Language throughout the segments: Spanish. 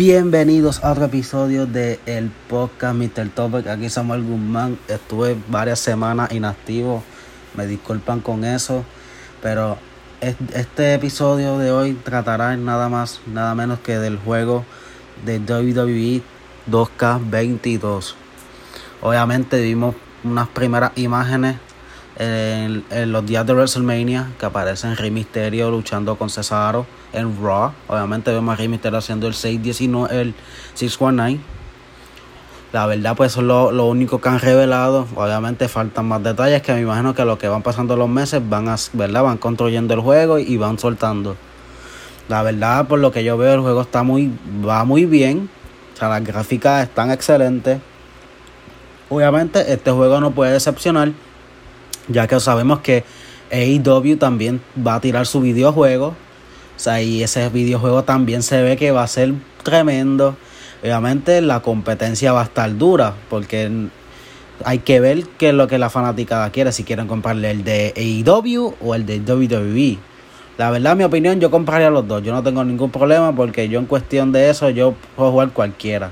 Bienvenidos a otro episodio de el podcast Mr. Topic. Aquí Samuel Guzmán. Estuve varias semanas inactivo. Me disculpan con eso. Pero este episodio de hoy tratará nada más, nada menos que del juego de WWE 2K22. Obviamente vimos unas primeras imágenes en, los días de WrestleMania que aparecen Rey Mysterio luchando con Cesaro en Raw. Obviamente vemos a Rey Mysterio haciendo el 619, el 619. La verdad, pues eso es lo, único que han revelado. Obviamente faltan más detalles que me imagino que lo que van pasando los meses van a, ¿verdad? Van construyendo el juego y van soltando. La verdad, por lo que yo veo, el juego está muy, va muy bien. Las gráficas están excelentes. Obviamente, este juego no puede decepcionar ya que sabemos que AEW también va a tirar su videojuego. O sea, y ese videojuego también se ve que va a ser tremendo. Obviamente la competencia va a estar dura porque hay que ver qué es lo que la fanaticada quiere, si quieren comprarle el de AEW o el de WWE. La verdad, mi opinión, yo compraría los dos. Yo no tengo ningún problema porque yo en cuestión de eso, yo puedo jugar cualquiera.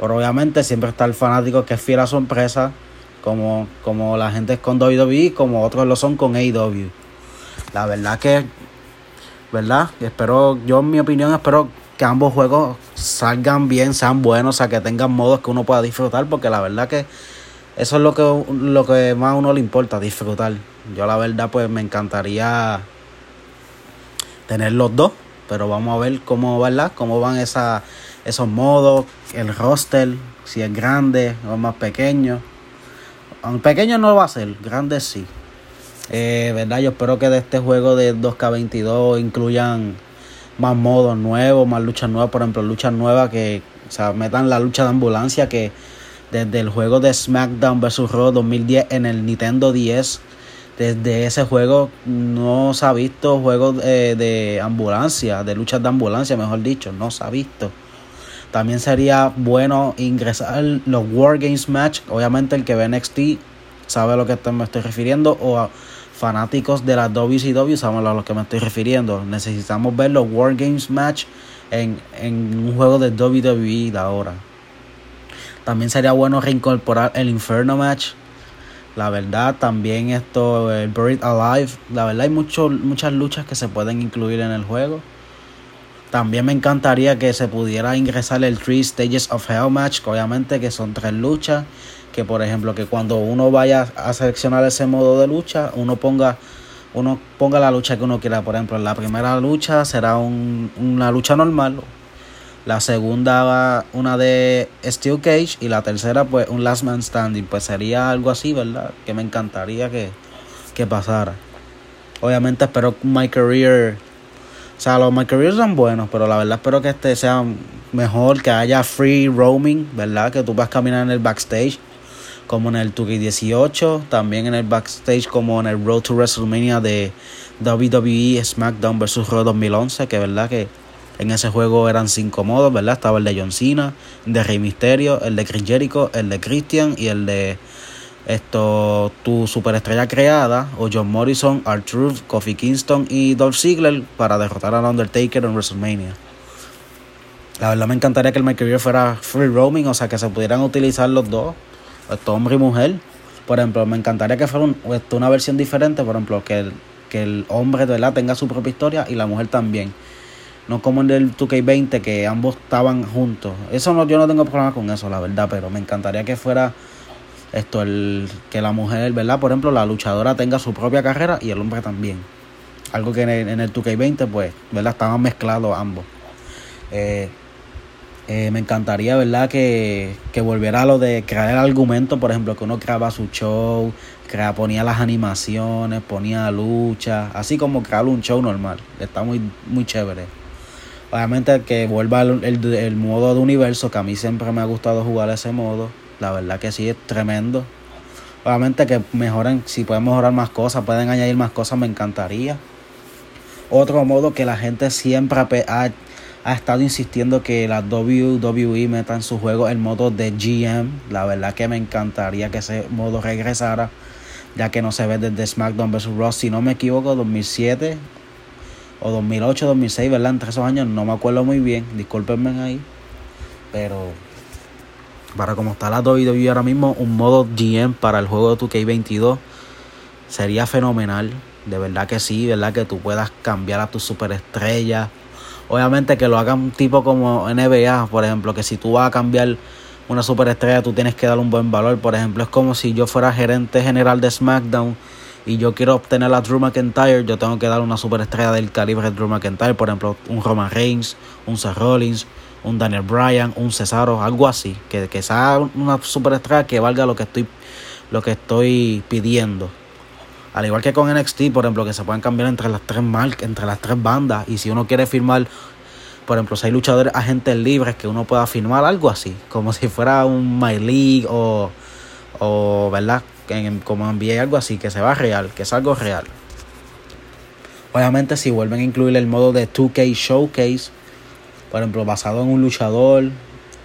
Pero obviamente siempre está el fanático que es fiel a su empresa como, como la gente es con WWE, como otros lo son con AEW. La verdad que, ¿verdad? Espero, yo en mi opinión espero que ambos juegos salgan bien, sean buenos, o sea, que tengan modos que uno pueda disfrutar, porque la verdad que eso es lo que, lo que más a uno le importa, disfrutar. Yo la verdad pues me encantaría tener los dos, pero vamos a ver cómo, ¿verdad? Cómo van esa, esos modos, el roster, si es grande o más pequeño. Pequeño no lo va a ser, grande sí. Eh, ¿Verdad? Yo espero que de este juego de 2K22 incluyan más modos nuevos, más luchas nuevas, por ejemplo, luchas nuevas que o sea, metan la lucha de ambulancia que desde el juego de SmackDown vs. Raw 2010 en el Nintendo 10, desde ese juego no se ha visto juegos de, de ambulancia, de luchas de ambulancia, mejor dicho, no se ha visto. También sería bueno ingresar los Wargames Match. Obviamente el que ve NXT sabe a lo que me estoy refiriendo. O a fanáticos de la WCW saben a lo que me estoy refiriendo. Necesitamos ver los Wargames Match en, un juego de WWE de ahora. También sería bueno reincorporar el Inferno Match. La verdad, también esto, el Buried Alive. La verdad, hay mucho, muchas luchas que se pueden incluir en el juego. También me encantaría que se pudiera ingresar el Three Stages of Hell Match, que obviamente que son tres luchas. Que por ejemplo, que cuando uno vaya a seleccionar ese modo de lucha, uno ponga, uno ponga la lucha que uno quiera. Por ejemplo, la primera lucha será una lucha normal. La segunda una de Steel Cage. Y la tercera, pues, un Last Man Standing. Pues sería algo así, ¿verdad? Que me encantaría que, que pasara. Obviamente espero My Career sea, los My son buenos, pero la verdad espero que este sea mejor, que haya free roaming, ¿verdad? Que tú puedas caminar en el backstage, como en el 2K18, también en el backstage como en el Road to WrestleMania de WWE SmackDown vs. Raw 2011, que verdad que en ese juego eran cinco modos, ¿verdad? Estaba el de John Cena, el de Rey Mysterio, el de Chris Jericho, el de Christian y el de esto, tu superestrella creada, o John Morrison, R-Truth, Kofi Kingston y Dolph Ziggler para derrotar al Undertaker en WrestleMania. La verdad me encantaría que el My fuera free roaming, o sea que se pudieran utilizar los dos, esto hombre y mujer. Por ejemplo, me encantaría que fuera una versión diferente, por ejemplo, que el, que el hombre de verdad tenga su propia historia y la mujer también. No como en el 2K20 que ambos estaban juntos. Eso no, yo no tengo problema con eso, la verdad, pero me encantaría que fuera esto el que la mujer, ¿verdad? Por ejemplo, la luchadora tenga su propia carrera y el hombre también. Algo que en el, en el 2K20, pues, ¿verdad? Estaban mezclados ambos. Eh, eh, me encantaría, ¿verdad? Que, que volviera a lo de crear el argumento, por ejemplo, que uno creaba su show, crea, ponía las animaciones, ponía lucha, así como crear un show normal. Está muy, muy chévere. Obviamente que vuelva el, el modo de universo, que a mí siempre me ha gustado jugar ese modo la verdad que sí, es tremendo. Obviamente que mejoren, si pueden mejorar más cosas, pueden añadir más cosas, me encantaría. Otro modo que la gente siempre ha, ha estado insistiendo que la WWE meta en su juego el modo de GM. La verdad que me encantaría que ese modo regresara, ya que no se ve desde SmackDown vs. Raw, si no me equivoco, 2007 o 2008, 2006, ¿verdad? Entre esos años no me acuerdo muy bien, discúlpenme ahí. pero para como está la WWE ahora mismo, un modo GM para el juego de 2K22 sería fenomenal. De verdad que sí, verdad que tú puedas cambiar a tu superestrella. Obviamente que lo haga un tipo como NBA, por ejemplo, que si tú vas a cambiar una superestrella, tú tienes que dar un buen valor. Por ejemplo, es como si yo fuera gerente general de SmackDown y yo quiero obtener a Drew McIntyre, yo tengo que dar una superestrella del calibre de Drew McIntyre, por ejemplo, un Roman Reigns, un Seth Rollins, un Daniel Bryan, un Cesaro, algo así, que, que sea una superestrella que valga lo que estoy lo que estoy pidiendo. Al igual que con NXT, por ejemplo, que se pueden cambiar entre las tres marcas, entre las tres bandas. Y si uno quiere firmar, por ejemplo, si hay luchadores agentes libres, que uno pueda firmar algo así. Como si fuera un My League o, o ¿verdad? como envié algo así, que se va real, que es algo real. Obviamente si vuelven a incluir el modo de 2K Showcase, por ejemplo, basado en un luchador,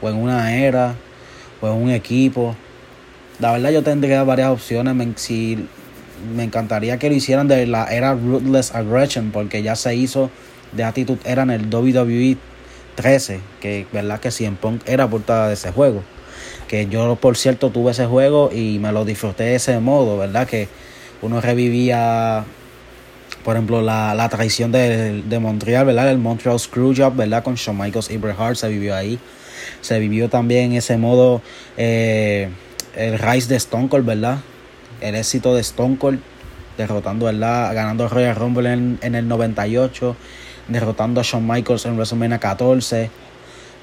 o en una era, o en un equipo. La verdad yo tendría varias opciones. Si me encantaría que lo hicieran de la era Ruthless Aggression, porque ya se hizo de actitud era en el WWE 13, que verdad que en Punk era portada de ese juego. Que yo, por cierto, tuve ese juego y me lo disfruté de ese modo, ¿verdad? Que uno revivía, por ejemplo, la, la traición de, de Montreal, ¿verdad? El Montreal Screwjob, ¿verdad? Con Shawn Michaels y Bret Hart se vivió ahí. Se vivió también ese modo, eh, el Rise de Stone Cold, ¿verdad? el éxito de Stone Cold, derrotando, ¿verdad? ganando Royal Rumble en, en, el 98, derrotando a Shawn Michaels en WrestleMania 14.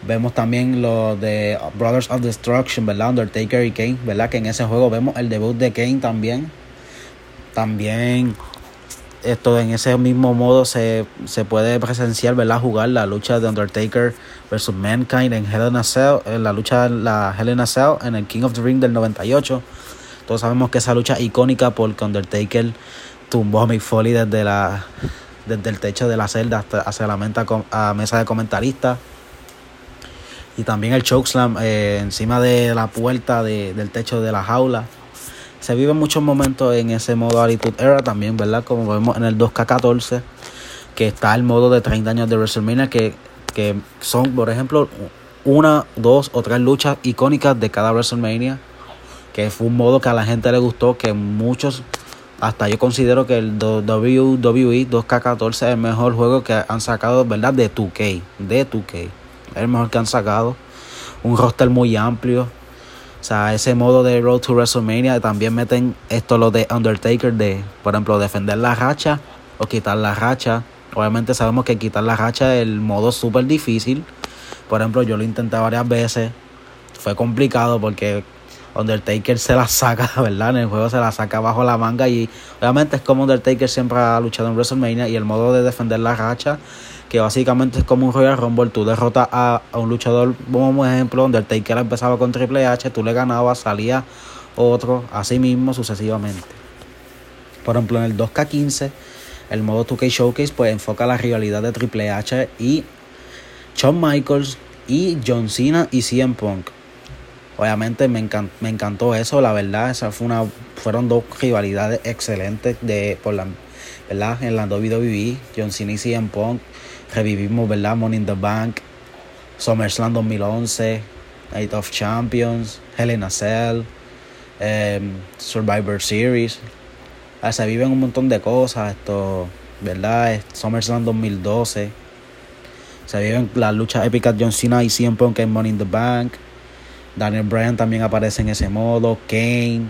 Vemos también lo de Brothers of Destruction, ¿verdad? Undertaker y Kane, ¿verdad? Que en ese juego vemos el debut de Kane también. También esto en ese mismo modo se, se puede presenciar, ¿verdad? Jugar la lucha de Undertaker versus Mankind en Hell in a Cell, en la lucha la Hell in a Cell en el King of the Ring del 98 todos sabemos que esa lucha icónica porque Undertaker tumbó a Mick Foley desde, la, desde el techo de la celda hasta la mesa, de comentaristas. Y también el chokeslam eh, encima de la puerta del techo de la jaula. Se viven muchos momentos en ese modo Attitude Era también, ¿verdad? Como vemos en el 2K14, que está el modo de 30 años de WrestleMania, que, que son, por ejemplo, una, dos o tres luchas icónicas de cada WrestleMania que fue un modo que a la gente le gustó, que muchos, hasta yo considero que el WWE 2K14 es el mejor juego que han sacado, ¿verdad? De 2K, de 2K. Es el mejor que han sacado. Un roster muy amplio. O sea, ese modo de Road to WrestleMania también meten esto lo de Undertaker de, por ejemplo, defender la racha o quitar la racha. Obviamente sabemos que quitar la racha es el modo súper difícil. Por ejemplo, yo lo intenté varias veces. Fue complicado porque Undertaker se la saca, ¿verdad? En el juego se la saca bajo la manga y obviamente es como Undertaker siempre ha luchado en WrestleMania y el modo de defender la racha, que básicamente es como un Royal Rumble, tú derrotas a, un luchador, como ejemplo, Undertaker empezaba con Triple H, tú le ganabas, salía otro, así mismo sucesivamente. Por ejemplo, en el 2K15, el modo 2K Showcase pues enfoca la rivalidad de Triple H y Shawn Michaels y John Cena y CM Punk. Obviamente me, me encantó eso, la verdad, esa fue una, fueron dos rivalidades excelentes de, por la, ¿verdad? en la WWE, John Cena y CM Punk, revivimos ¿verdad? Money in the Bank, SummerSlam 2011, Night of Champions, Hell in a Cell, em, Survivor Series, ah, se viven un montón de cosas, esto, ¿verdad? SummerSlam 2012, se viven las luchas épicas John Cena y CM Punk en Money in the Bank, Daniel Bryan también aparece en ese modo. Kane,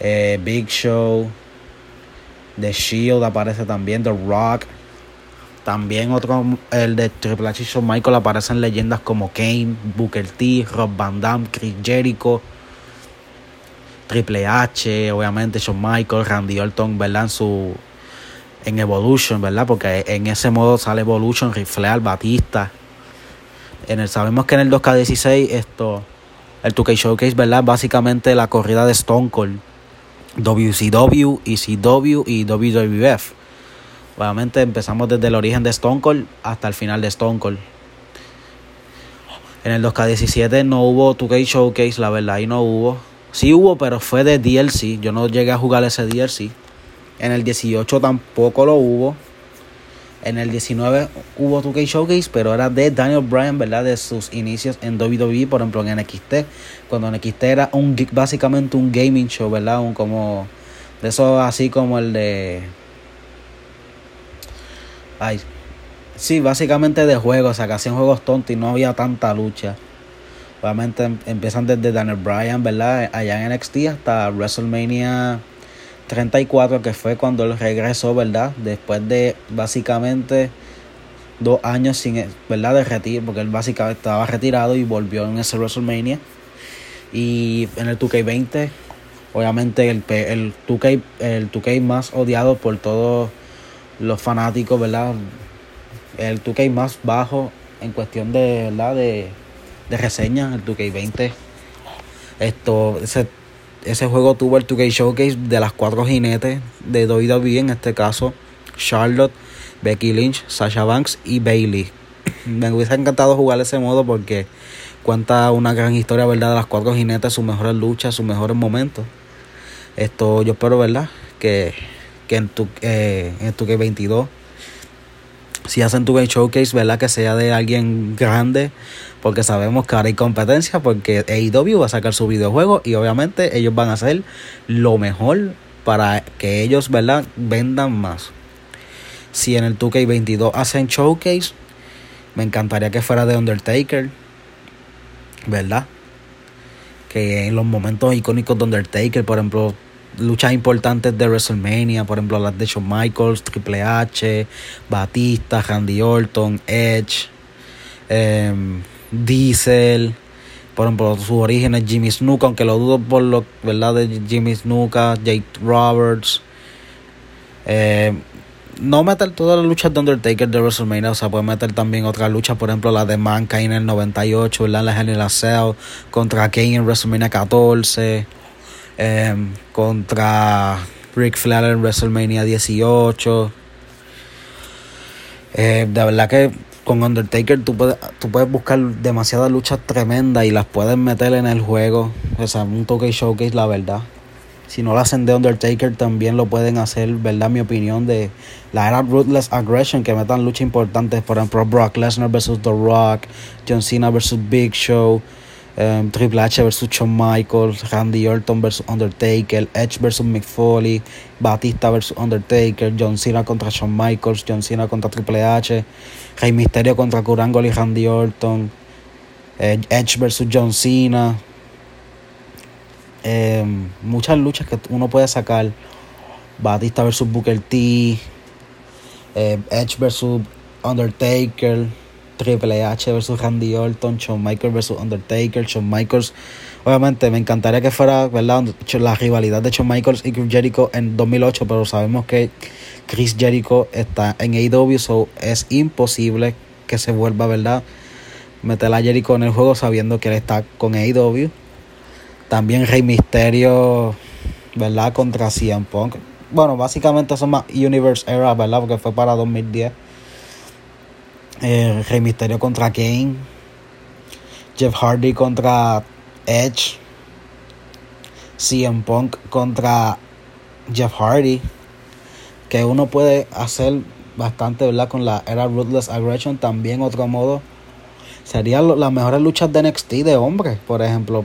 eh, Big Show, The Shield aparece también. The Rock. También otro, el de Triple H y Shawn Michael aparecen leyendas como Kane, Booker T, Rob Van Damme, Chris Jericho, Triple H, obviamente Shawn Michael, Randy Orton, ¿verdad? En su en Evolution, ¿verdad? Porque en ese modo sale Evolution, Rifleal, Batista. En el, sabemos que en el 2K16 esto el 2K Showcase, ¿verdad? Básicamente la corrida de Stone Cold, WCW, ECW y WWF. Obviamente empezamos desde el origen de Stone Cold hasta el final de Stone Cold. En el 2K17 no hubo 2K Showcase, la verdad, ahí no hubo. Sí hubo, pero fue de DLC. Yo no llegué a jugar ese DLC. En el 18 tampoco lo hubo. En el 19 hubo 2K Showcase, pero era de Daniel Bryan, ¿verdad? De sus inicios en WWE, por ejemplo en NXT. Cuando NXT era un básicamente un gaming show, ¿verdad? Un como. De eso así como el de. Ay. Sí, básicamente de juegos, o sea, que hacían juegos tontos y no había tanta lucha. Obviamente em, empiezan desde Daniel Bryan, ¿verdad? Allá en NXT hasta WrestleMania 34, que fue cuando él regresó, ¿verdad? Después de básicamente dos años sin, ¿verdad? De porque él básicamente estaba retirado y volvió en ese WrestleMania. Y en el 2K20, obviamente el, el, 2K, el 2K más odiado por todos los fanáticos, ¿verdad? El 2K más bajo en cuestión de, ¿verdad? De, de reseñas, el 2K20. Esto, ese ese juego tuvo el 2K Showcase de las cuatro jinetes de WWE, en este caso Charlotte, Becky Lynch, Sasha Banks y Bailey. Me hubiese encantado jugar ese modo porque cuenta una gran historia, ¿verdad? De las cuatro jinetes, sus mejores luchas, sus mejores momentos. Esto yo espero, ¿verdad? Que, que en, tu, eh, en 2K22 si hacen tu showcase, ¿verdad? Que sea de alguien grande, porque sabemos que ahora hay competencia, porque AEW va a sacar su videojuego y obviamente ellos van a hacer lo mejor para que ellos, ¿verdad? Vendan más. Si en el 2K22 hacen showcase, me encantaría que fuera de Undertaker, ¿verdad? Que en los momentos icónicos de Undertaker, por ejemplo, luchas importantes de WrestleMania, por ejemplo las de Shawn Michaels, Triple H, Batista, Randy Orton, Edge, em, Diesel, por ejemplo sus orígenes Jimmy Snuka, aunque lo dudo por lo verdad de Jimmy Snuka, Jake Roberts. Em, no meter todas las luchas de Undertaker de WrestleMania, o sea, puede meter también otras luchas, por ejemplo, la de Mankind en el 98, ¿verdad? La Hell Cell contra Kane en WrestleMania 14. Em, contra Rick Flair en WrestleMania 18. Eh, de verdad que con Undertaker tú puedes, buscar demasiadas luchas tremendas y las puedes meter en el juego. O sea, un toque showcase, la verdad. Si no lo hacen de Undertaker, también lo pueden hacer, ¿verdad? Mi opinión de la era Ruthless Aggression, que metan luchas importantes, por ejemplo, Brock Lesnar versus The Rock, John Cena versus Big Show, Um, Triple H versus Shawn Michaels, Randy Orton versus Undertaker, Edge versus Mick Foley, Batista versus Undertaker, John Cena contra Shawn Michaels, John Cena contra Triple H, Rey Mysterio contra Kurangol y Randy Orton, Edge versus John Cena. Um, muchas luchas que uno puede sacar. Batista versus Booker T, eh, Edge versus Undertaker. Triple H versus Randy Orton, Shawn Michaels versus Undertaker, Shawn Michaels. Obviamente me encantaría que fuera, ¿verdad? La rivalidad de Shawn Michaels y Chris Jericho en 2008, pero sabemos que Chris Jericho está en AEW, so es imposible que se vuelva, ¿verdad? Meter a Jericho en el juego sabiendo que él está con AEW. También Rey Mysterio, ¿verdad? Contra CM Punk. Bueno, básicamente son más Universe Era, ¿verdad? Porque fue para 2010 eh, Rey Misterio contra Kane, Jeff Hardy contra Edge, CM Punk contra Jeff Hardy, que uno puede hacer bastante, ¿verdad? Con la era Ruthless Aggression, también otro modo. Serían las mejores luchas de NXT de hombres, por ejemplo,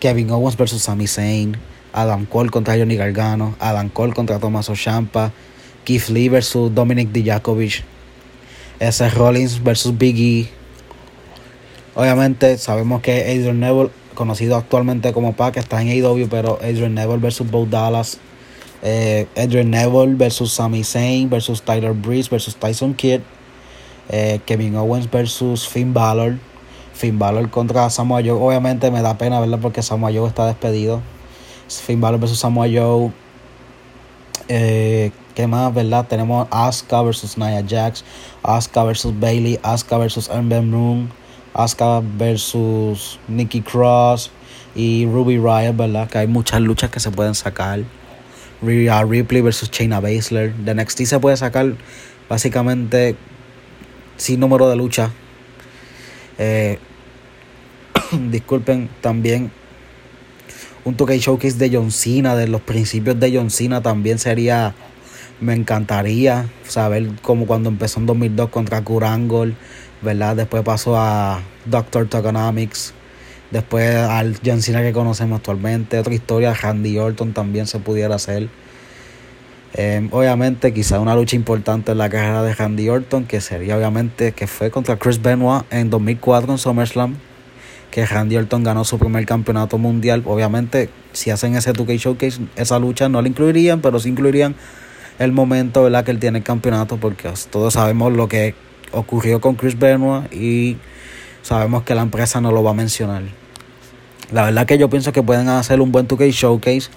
Kevin Owens versus Sami Zayn, Adam Cole contra Johnny Gargano, Adam Cole contra Tommaso Ciampa, Keith Lee versus Dominic Dijakovic, ese Rollins versus Biggie. Obviamente sabemos que Adrian Neville, conocido actualmente como Pac, está en AEW, pero Adrian Neville versus Bo Dallas. Eh, Adrian Neville versus Sami Zayn versus Tyler Breeze versus Tyson Kidd. Eh, Kevin Owens versus Finn Balor. Finn Balor contra Samoa Joe. Obviamente me da pena, ¿verdad? Porque Samoa Joe está despedido. Finn Balor versus Samoa Joe. Eh, ¿Qué más, verdad? Tenemos Asuka versus Nia Jax, Asuka versus Bailey, Asuka versus Ember Moon, Asuka versus Nikki Cross y Ruby Riot, ¿verdad? Que hay muchas luchas que se pueden sacar. Rhea Ripley versus Shayna Baszler. De NXT se puede sacar básicamente sin número de lucha. Eh, disculpen, también un toque showcase de John Cena, de los principios de John Cena también sería Me encantaría saber cómo cuando empezó en 2002 contra Kurangol, ¿verdad? Después pasó a Doctor Tokenomics, después al John que conocemos actualmente. Otra historia, Randy Orton también se pudiera hacer. Em, obviamente, quizá una lucha importante en la carrera de Randy Orton, que sería obviamente que fue contra Chris Benoit en 2004 en SummerSlam, que Randy Orton ganó su primer campeonato mundial. Obviamente, si hacen ese 2K Showcase, esa lucha no la incluirían, pero sí incluirían el momento ¿verdad? que él tiene el campeonato, porque todos sabemos lo que ocurrió con Chris Benoit y sabemos que la empresa no lo va a mencionar. La verdad que yo pienso que pueden hacer un buen 2K Showcase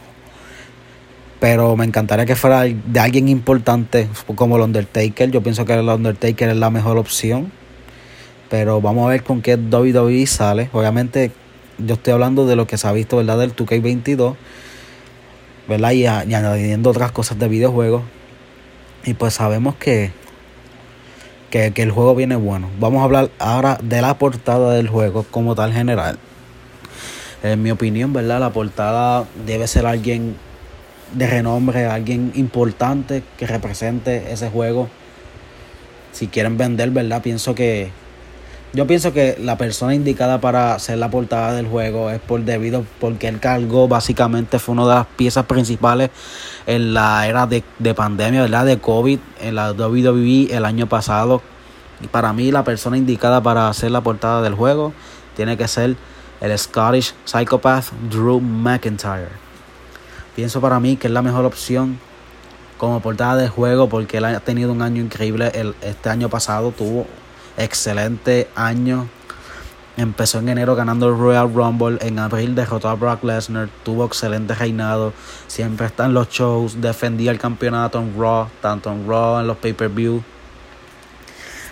pero me encantaría que fuera de alguien importante como el Undertaker. Yo pienso que el Undertaker es la mejor opción. Pero vamos a ver con qué WWE sale. Obviamente, yo estoy hablando de lo que se ha visto, ¿verdad? Del 2K22. ¿Verdad? Y, añadiendo otras cosas de videojuegos. Y pues sabemos que, que, que el juego viene bueno. Vamos a hablar ahora de la portada del juego como tal general. En mi opinión, ¿verdad? La portada debe ser alguien de renombre, alguien importante que represente ese juego. Si quieren vender, ¿verdad? Pienso que. Yo pienso que la persona indicada para hacer la portada del juego es por debido porque él cargó básicamente fue una de las piezas principales en la era de, de pandemia, ¿verdad? De COVID en la WWE el año pasado. Y para mí la persona indicada para hacer la portada del juego tiene que ser el Scottish Psychopath Drew McIntyre. Pienso para mí que es la mejor opción como portada de juego porque él ha tenido un año increíble. El, este año pasado tuvo excelente año. Empezó en enero ganando el Royal Rumble. En abril derrotó a Brock Lesnar. Tuvo excelente reinado. Siempre está en los shows. Defendía el campeonato en Raw. Tanto en Raw, en los pay-per-view.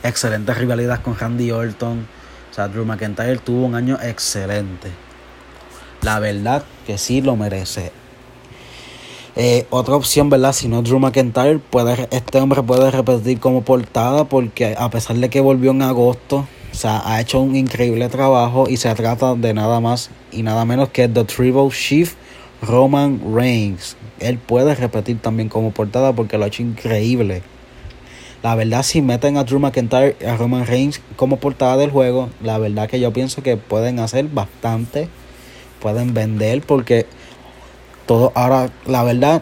Excelente rivalidad con Randy Orton. O sea, Drew McIntyre tuvo un año excelente. La verdad que sí lo merece. Eh, otra opción, ¿verdad? Si no Drew McIntyre, puede, este hombre puede repetir como portada porque a pesar de que volvió en agosto, o sea, ha hecho un increíble trabajo y se trata de nada más y nada menos que The Tribal Chief Roman Reigns. Él puede repetir también como portada porque lo ha hecho increíble. La verdad, si meten a Drew McIntyre y a Roman Reigns como portada del juego, la verdad que yo pienso que pueden hacer bastante. Pueden vender porque todo, ahora, la verdad,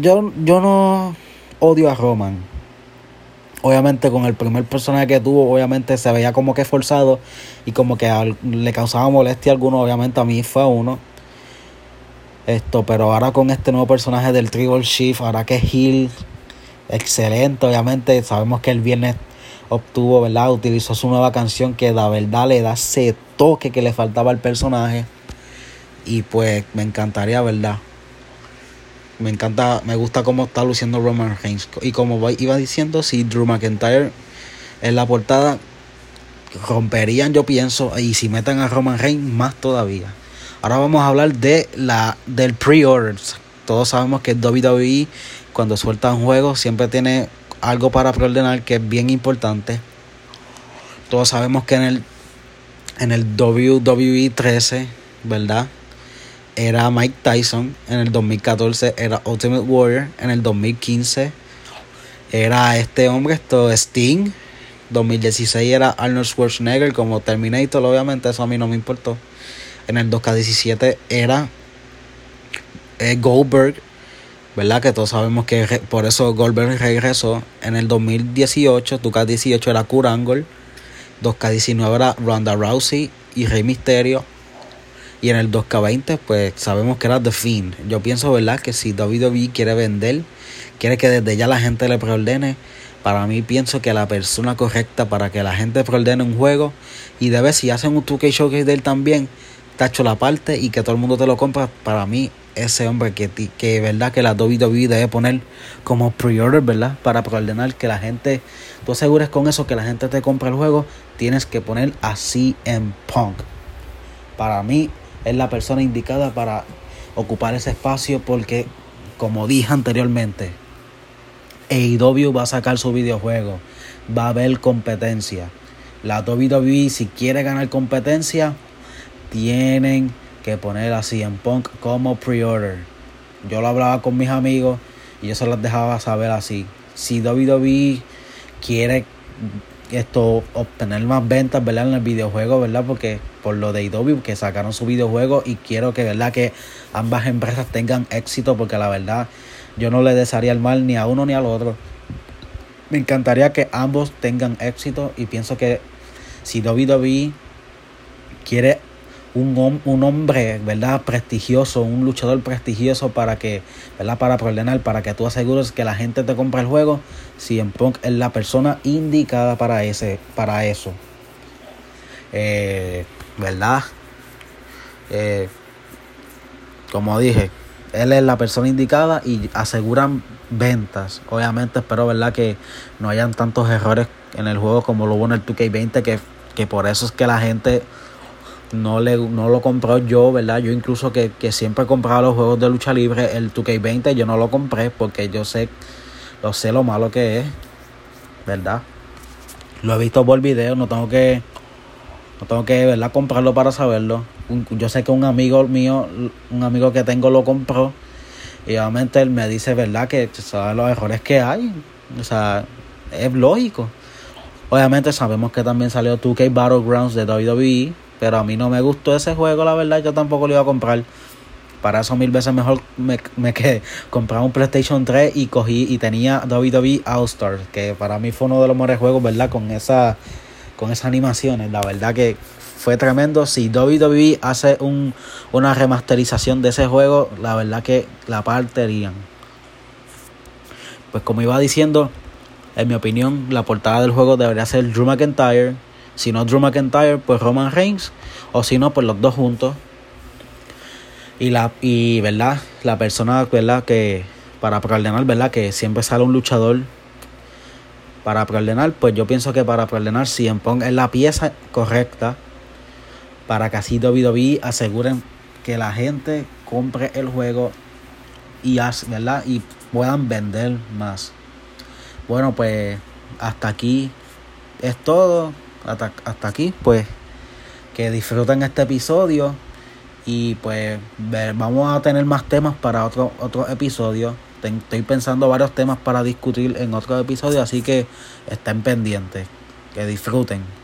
yo, yo no odio a Roman. Obviamente con el primer personaje que tuvo, obviamente se veía como que forzado y como que le causaba molestia a alguno, obviamente a mí fue uno. Esto, pero ahora con este nuevo personaje del Tribal Shift, ahora que es Hill, excelente, obviamente sabemos que el viernes obtuvo, ¿verdad? Utilizó su nueva canción que la verdad le da ese toque que le faltaba al personaje. Y pues me encantaría, ¿verdad? Me encanta, me gusta cómo está luciendo Roman Reigns. Y como iba diciendo, si Drew McIntyre en la portada romperían, yo pienso, y si meten a Roman Reigns, más todavía. Ahora vamos a hablar de la del pre-order. Todos sabemos que WWE cuando suelta un juego siempre tiene algo para preordenar que es bien importante. Todos sabemos que en el en el WWE 13, ¿verdad? Era Mike Tyson, en el 2014 era Ultimate Warrior, en el 2015 era este hombre, esto Sting, 2016 era Arnold Schwarzenegger como Terminator, obviamente eso a mí no me importó. En el 2K17 era eh, Goldberg, ¿verdad? Que todos sabemos que por eso Goldberg regresó. En el 2018, 2K18 era Kurt Angle, 2K19 era Ronda Rousey y Rey Mysterio. Y en el 2K20, pues sabemos que era The Fiend. Yo pienso, ¿verdad? Que si WWE quiere vender, quiere que desde ya la gente le preordene. Para mí pienso que la persona correcta para que la gente preordene un juego y debe, si hacen un 2K Showcase de él también, tacho la parte y que todo el mundo te lo compra. Para mí, ese hombre que, que verdad que la WWE debe poner como pre-order, ¿verdad? Para preordenar que la gente, tú asegures con eso que la gente te compra el juego, tienes que poner así en Punk. Para mí, es la persona indicada para ocupar ese espacio porque, como dije anteriormente, AEW va a sacar su videojuego, va a haber competencia. La WWE, si quiere ganar competencia, tienen que poner así en Punk como pre-order. Yo lo hablaba con mis amigos Y yo se las dejaba saber así. Si WWE quiere esto obtener más ventas, ¿verdad? En el videojuego, ¿verdad? Porque por lo de IW que sacaron su videojuego y quiero que, ¿verdad? Que ambas empresas tengan éxito porque la verdad yo no le desearía el mal ni a uno ni al otro. Me encantaría que ambos tengan éxito y pienso que si WWE quiere un, un hombre, ¿verdad? Prestigioso, un luchador prestigioso para que, ¿verdad? Para ordenar, para que tú asegures que la gente te compre el juego. CM Punk es la persona indicada para, ese, para eso. Eh, ¿Verdad? Eh, como dije, él es la persona indicada y aseguran ventas. Obviamente espero, ¿verdad? Que no hayan tantos errores en el juego como lo hubo en el 2K20, que, que por eso es que la gente no, le, no lo compró yo, ¿verdad? Yo incluso que, siempre he comprado los juegos de lucha libre, el 2K20 yo no lo compré porque yo sé, lo sé lo malo que es, ¿verdad? Lo he visto por video, no tengo que, no tengo que, ¿verdad? Comprarlo para saberlo. yo sé que un amigo mío, un amigo que tengo lo compró y obviamente él me dice, ¿verdad? Que sabe los errores que hay, o sea, es lógico. Obviamente sabemos que también salió 2K Battlegrounds de WWE pero a mí no me gustó ese juego, la verdad, yo tampoco lo iba a comprar. Para eso mil veces mejor me, me quedé, comprar un PlayStation 3 y cogí y tenía WWE All Stars, que para mí fue uno de los mejores juegos, ¿verdad? Con esa con esas animaciones, la verdad que fue tremendo. Si WWE hace un, una remasterización de ese juego, la verdad que la parterían. Pues como iba diciendo, en mi opinión, la portada del juego debería ser Drew McIntyre si no Drew McIntyre, pues Roman Reigns. O si no, pues los dos juntos. Y la, y verdad, la persona, ¿verdad? Que para preordenar, ¿verdad? Que siempre sale un luchador para preordenar, pues yo pienso que para preordenar si Punk es la pieza correcta para que así WWE aseguren que la gente compre el juego y, ¿verdad? y puedan vender más. Bueno, pues hasta aquí es todo hasta, aquí, pues que disfruten este episodio y pues vamos a tener más temas para otro, otro episodio. Estoy pensando varios temas para discutir en otro episodio, así que estén pendientes, que disfruten.